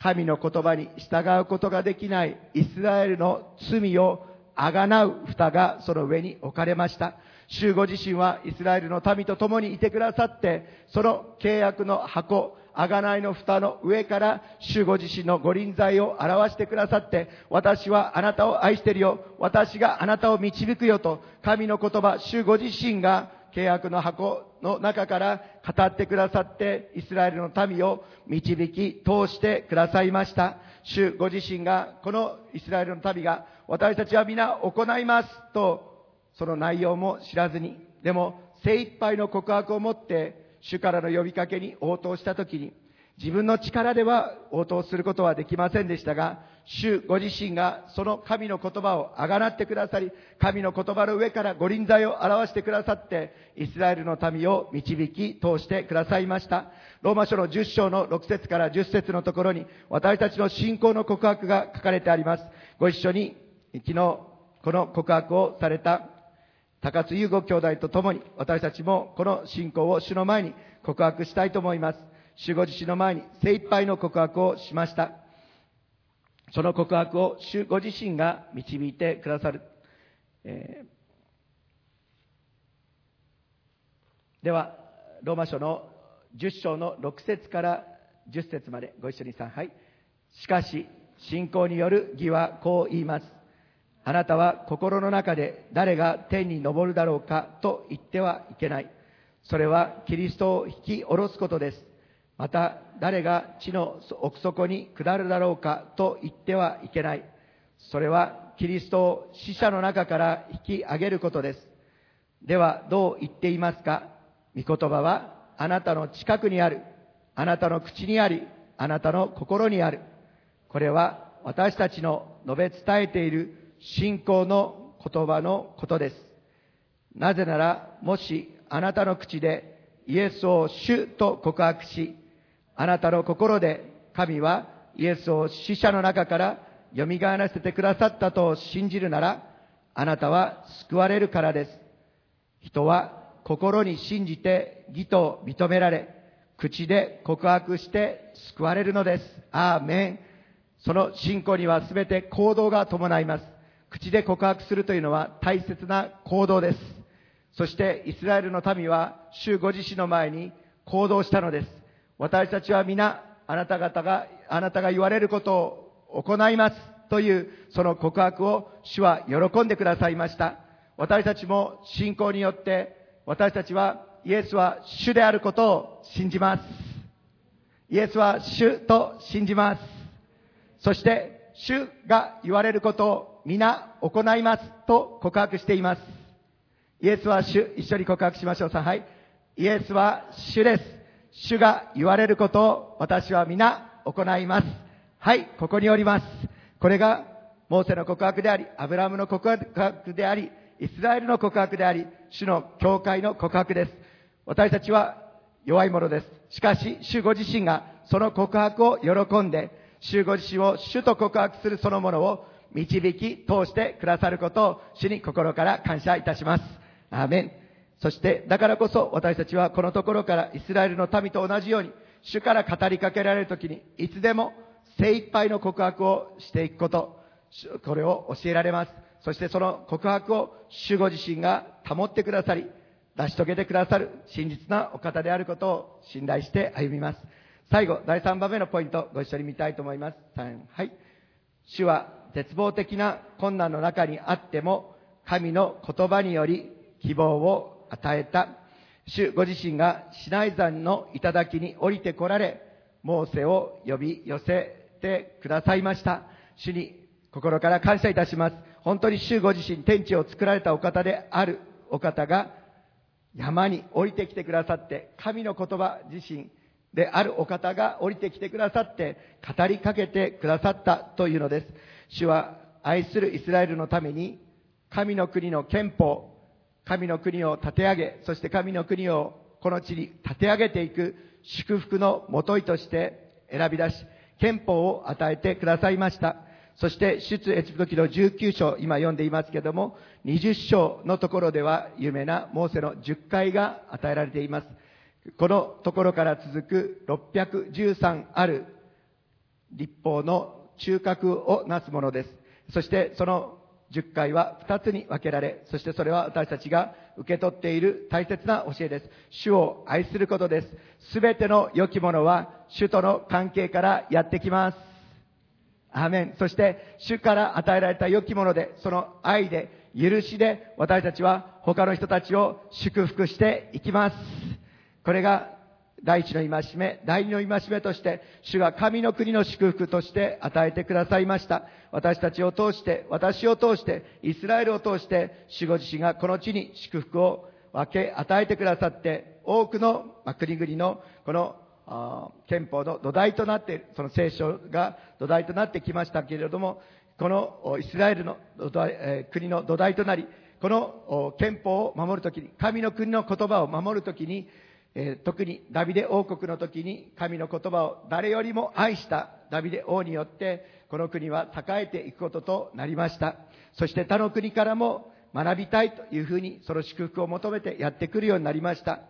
神の言葉に従うことができないイスラエルの罪をあがなう蓋がその上に置かれました。主ご自身はイスラエルの民と共にいてくださって、その契約の箱、あがないの蓋の上から、主ご自身のご臨在を表してくださって、私はあなたを愛してるよ。私があなたを導くよと、神の言葉、主ご自身が契約の箱の中から語ってくださって、イスラエルの民を導き、通してくださいました。主ご自身が、このイスラエルの民が、私たちは皆行いますと、その内容も知らずに、でも精一杯の告白を持って、主からの呼びかけに応答したときに、自分の力では応答することはできませんでしたが、主ご自身がその神の言葉をあがなってくださり、神の言葉の上からご臨在を表してくださって、イスラエルの民を導き通してくださいました。ローマ書の10章の6節から10節のところに、私たちの信仰の告白が書かれてあります。ご一緒に、昨日、この告白をされた高津優吾兄弟と共に、私たちもこの信仰を主の前に告白したいと思います。主ご自身の前に精一杯の告白をしました。その告白を主ご自身が導いてくださる。えー、では、ローマ書の10章の6節から10節までご一緒にさん、はい。しかし、信仰による義はこう言います。あなたは心の中で誰が天に昇るだろうかと言ってはいけない。それはキリストを引き下ろすことです。また誰が地の奥底に下るだろうかと言ってはいけない。それはキリストを死者の中から引き上げることです。ではどう言っていますか？御言葉はあなたの近くにある。あなたの口にあり、あなたの心にある。これは私たちの述べ伝えている信仰の言葉のことです。なぜなら、もしあなたの口でイエスを主と告白し、あなたの心で神はイエスを死者の中から蘇らせてくださったと信じるなら、あなたは救われるからです。人は心に信じて義と認められ、口で告白して救われるのです。アーメン。その信仰には全て行動が伴います。口で告白するというのは大切な行動です。そしてイスラエルの民は主ご自身の前に行動したのです。私たちは皆あなた方が、あなたが言われることを行いますというその告白を主は喜んでくださいました。私たちも信仰によって私たちはイエスは主であることを信じます。イエスは主と信じます。そして主が言われることを皆行いますと告白しています。イエスは主、一緒に告白しましょう。さ、はい。イエスは主です。主が言われることを私は皆行います。はい、ここにおります。これが、モーセの告白であり、アブラムの告白であり、イスラエルの告白であり、主の教会の告白です。私たちは弱いものです。しかし、主ご自身がその告白を喜んで、主ご自身を主と告白するそのものを導き通してくださることを主に心から感謝いたします。アーメン。そして、だからこそ私たちはこのところからイスラエルの民と同じように、主から語りかけられるときに、いつでも精一杯の告白をしていくこと、これを教えられます。そしてその告白を主ご自身が保ってくださり、成し遂げてくださる真実なお方であることを信頼して歩みます。最後、第3番目のポイント、ご一緒に見たいと思います。3、はい。主は絶望的な困難の中にあっても、神の言葉により希望を与えた。主ご自身がシナイ山の頂に降りて来られ、モーセを呼び寄せてくださいました。主に心から感謝いたします。本当に主ご自身、天地を作られたお方であるお方が、山に降りてきてくださって、神の言葉自身であるお方が降りてきてくださって、語りかけてくださったというのです。主は愛するイスラエルのために、神の国の憲法、神の国を立て上げ、そして神の国をこの地に立て上げていく祝福のもといとして選び出し、憲法を与えてくださいました。そして出エジプト記の19章、今読んでいますけども、20章のところでは有名なモーセの10回が与えられています。このところから続く613ある立法の中核をなすものです。そしてその10回は2つに分けられ、そしてそれは私たちが受け取っている大切な教えです。主を愛することです。すべての良きものは主との関係からやってきます。アーメン。そして、主から与えられた良きもので、その愛で、許しで、私たちは他の人たちを祝福していきます。これが第一の戒め、第二の戒めとして、主が神の国の祝福として与えてくださいました。私たちを通して、私を通して、イスラエルを通して、主ご自身がこの地に祝福を分け与えてくださって、多くの国々のこの憲法の土台となっている、その聖書が土台となってきましたけれども、このイスラエルの国の土台となり、この憲法を守るときに、神の国の言葉を守るときに、えー、特にダビデ王国の時に神の言葉を誰よりも愛したダビデ王によってこの国は栄えていくこととなりました。そして他の国からも学びたいというふうにその祝福を求めてやってくるようになりました。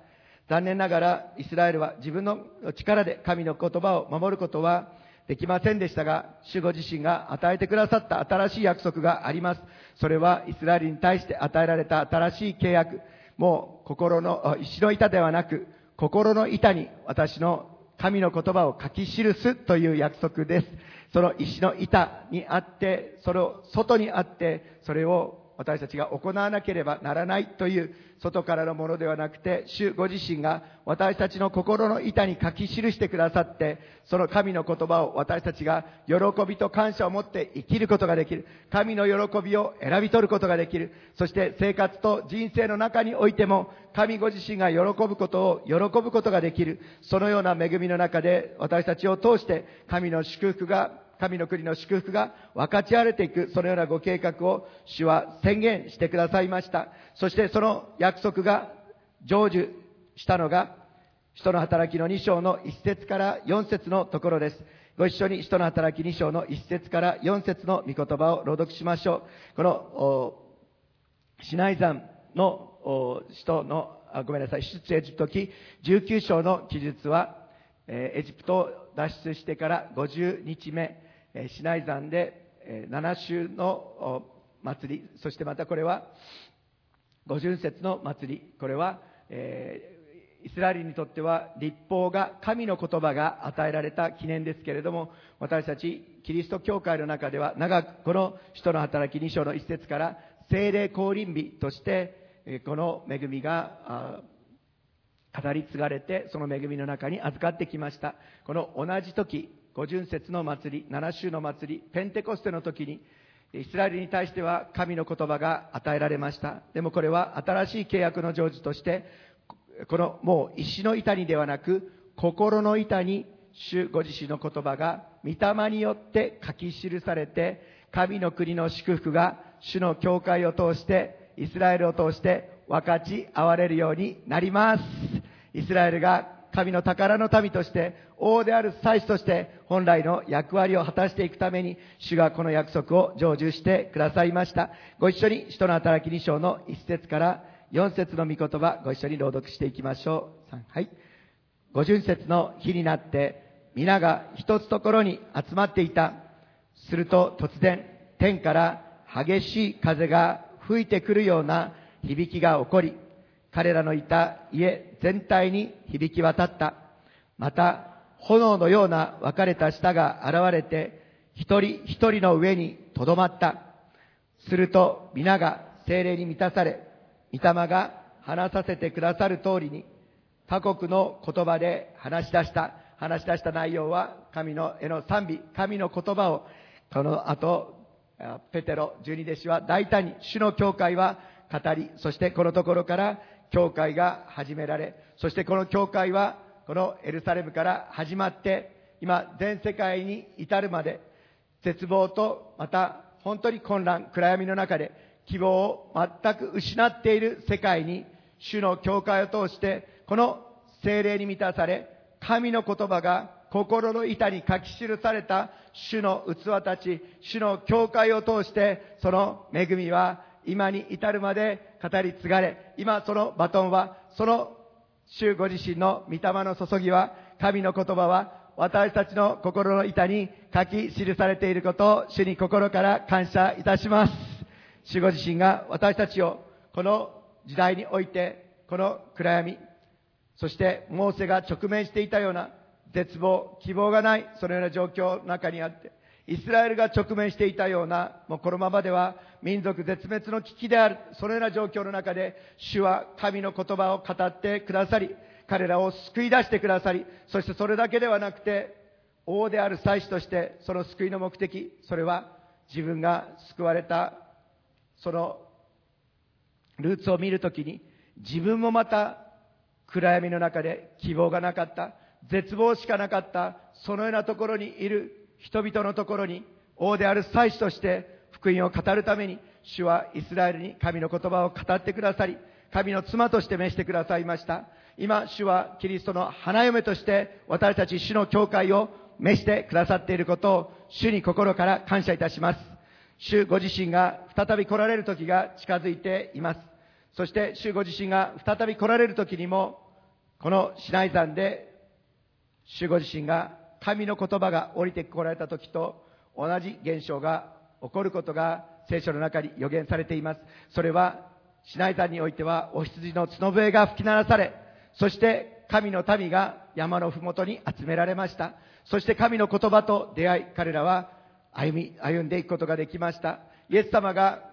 残念ながらイスラエルは自分の力で神の言葉を守ることはできませんでしたが、主ご自身が与えてくださった新しい約束があります。それはイスラエルに対して与えられた新しい契約。もう心の、石の板ではなく、心の板に私の神の言葉を書き記すという約束です。その石の板にあって、それを外にあって、それを私たちが行わなければならないという外からのものではなくて、主ご自身が私たちの心の板に書き記してくださって、その神の言葉を私たちが喜びと感謝を持って生きることができる。神の喜びを選び取ることができる。そして生活と人生の中においても、神ご自身が喜ぶことを喜ぶことができる。そのような恵みの中で私たちを通して神の祝福が神の国の祝福が分かち合われていく、そのようなご計画を主は宣言してくださいました。そしてその約束が成就したのが、人の働きの2章の1節から4節のところです。ご一緒に人の働き2章の1節から4節の御言葉を朗読しましょう。この、シナイ山の人の、あごめんなさい、出エジプト記19章の記述はえ、エジプトを脱出してから50日目、シナイ山で7週の祭り、そしてまたこれは、五巡節の祭り、これは、えーイスラエルにとっては立法が神の言葉が与えられた記念ですけれども私たちキリスト教会の中では長くこの使徒の働き2章の一節から聖霊降臨日としてこの恵みが語り継がれてその恵みの中に預かってきました。この同じ時五巡節の祭り七週の祭りペンテコステの時にイスラエルに対しては神の言葉が与えられました。でもこれは新しい契約の成就としてこのもう石の板にではなく心の板に主ご自身の言葉が御霊によって書き記されて神の国の祝福が主の教会を通してイスラエルを通して分かち合われるようになります。イスラエルが神の宝の民として王である祭司として本来の役割を果たしていくために主がこの約束を成就してくださいました。ご一緒に使徒の働き2章の1節から4節の御言葉ご一緒に朗読していきましょう。三はい。五巡節の日になって皆が一つところに集まっていた。すると突然天から激しい風が吹いてくるような響きが起こり彼らのいた家全体に響き渡った。また炎のような分かれた舌が現れて一人一人の上にとどまった。すると皆が精霊に満たされ御霊が話させてくださる通りに他国の言葉で話し出した。話し出した内容は神の絵の賛美。神の言葉をこの後ペテロ十二弟子は大胆に主の教会は語りそしてこのところから教会が始められそしてこの教会はこのエルサレムから始まって今全世界に至るまで絶望とまた本当に混乱暗闇の中で希望を全く失っている世界に主の教会を通してこの精霊に満たされ神の言葉が心の板に書き記された主の器たち主の教会を通してその恵みは今に至るまで語り継がれ今そのバトンはその主ご自身の御霊の注ぎは神の言葉は私たちの心の板に書き記されていることを主に心から感謝いたします。主ご自身が私たちをこの時代においてこの暗闇そしてモーセが直面していたような絶望希望がないそのような状況の中にあってイスラエルが直面していたようなもうこのままでは民族絶滅の危機である。そのような状況の中で主は神の言葉を語ってくださり彼らを救い出してくださりそしてそれだけではなくて王である祭司としてその救いの目的それは自分が救われたそのルーツを見るときに自分もまた暗闇の中で希望がなかった絶望しかなかったそのようなところにいる人々のところに王である祭司として福音を語るために主はイスラエルに神の言葉を語ってくださり神の妻として召してくださいました。今主はキリストの花嫁として私たち主の教会を召してくださっていることを主に心から感謝いたします。主ご自身が再び来られる時が近づいています。そして主ご自身が再び来られる時にもこのシナイ山で主ご自身が神の言葉が降りてこられた時と同じ現象が起こることが聖書の中に予言されています。それはシナイ山においてはお羊の角笛が吹き鳴らされそして神の民が山の麓に集められました。そして神の言葉と出会い彼らは歩み歩んでいくことができました。イエス様が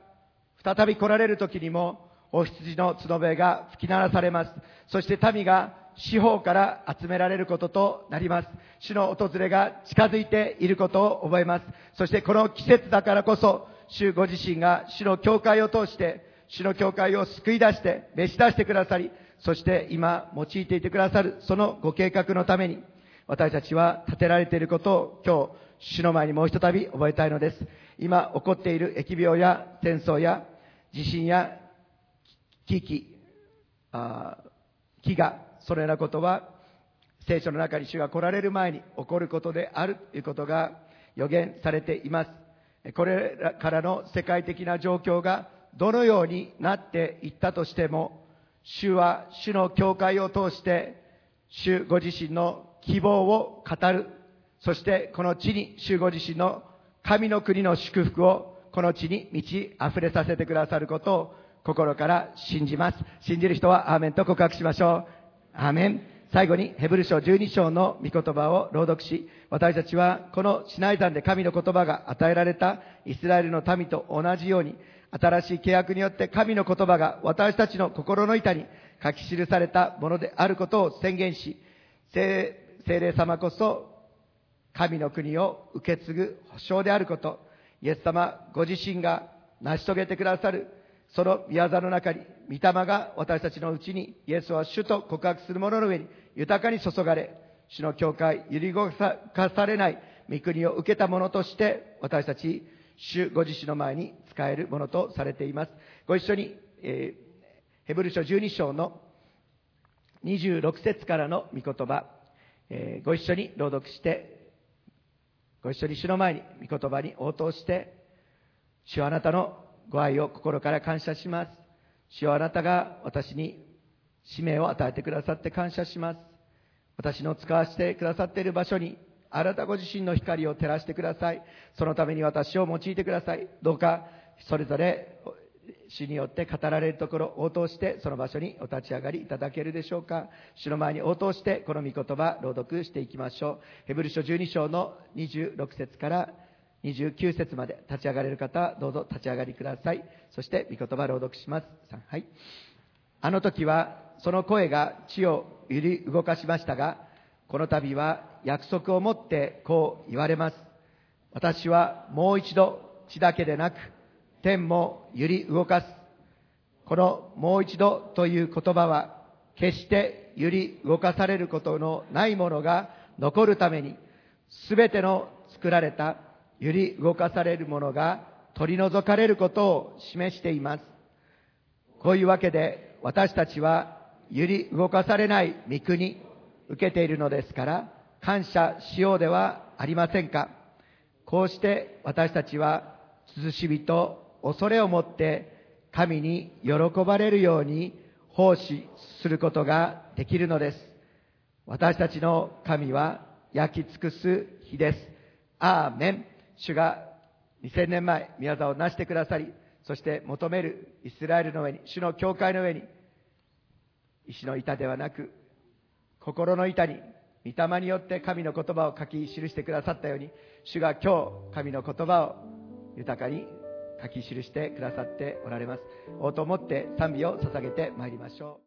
再び来られる時にもお羊の角笛が吹き鳴らされます。そして民が四方から集められることとなります。主の訪れが近づいていることを覚えます。そしてこの季節だからこそ主ご自身が主の教会を通して主の教会を救い出して召し出してくださりそして今用いていてくださるそのご計画のために私たちは立てられていることを今日主の前にもうひとたび覚えたいのです。今起こっている疫病や戦争や地震や危機あ飢餓そのようなことは聖書の中に主が来られる前に起こることであるということが予言されていますこれらからの世界的な状況がどのようになっていったとしても主は主の教会を通して主ご自身の希望を語るそしてこの地に主ご自身の神の国の祝福をこの地に満ち溢れさせてくださることを心から信じます。信じる人はアーメンと告白しましょう。アーメン。最後にヘブル書12章の御言葉を朗読し、私たちはこのシナイ山で神の言葉が与えられたイスラエルの民と同じように、新しい契約によって神の言葉が私たちの心の板に書き記されたものであることを宣言し、聖霊様こそ神の国を受け継ぐ保証であること、イエス様ご自身が成し遂げてくださるその宮座の中に、御霊が私たちのうちに、イエスは主と告白する者の上に豊かに注がれ、主の教会、揺り動かされない御国を受けた者として、私たち、主ご自身の前に使えるものとされています。ご一緒に、えー、ヘブル書12章の26節からの御言葉、えー、ご一緒に朗読して、ご一緒に主の前に御言葉に応答して、主はあなたのご愛を心から感謝します。主はあなたが私に使命を与えてくださって感謝します。私の使わせてくださっている場所に、あなたご自身の光を照らしてください。そのために私を用いてください。どうか、それぞれ主によって語られるところ応答してその場所にお立ち上がりいただけるでしょうか主の前に応答してこの御言葉朗読していきましょうヘブル書12章の26節から29節まで立ち上がれる方はどうぞ立ち上がりください。そして御言葉朗読します。はい。あの時はその声が地を揺り動かしましたがこの度は約束を持ってこう言われます。私はもう一度地だけでなく天も揺り動かす。このもう一度という言葉は決して揺り動かされることのないものが残るために全ての作られた。揺り動かされるものが取り除かれることを示しています。こういうわけで私たちは揺り動かされない御国受けているのですから感謝しようではありませんか。こうして私たちは涼しみと恐れを持って神に喜ばれるように奉仕することができるのです。私たちの神は焼き尽くす日です。アーメン。主が2000年前、宮沢を成してくださり、そして求めるイスラエルの上に、主の教会の上に、石の板ではなく、心の板に、御霊によって神の言葉を書き記してくださったように、主が今日、神の言葉を豊かに書き記してくださっておられます。応答をもって賛美を捧げてまいりましょう。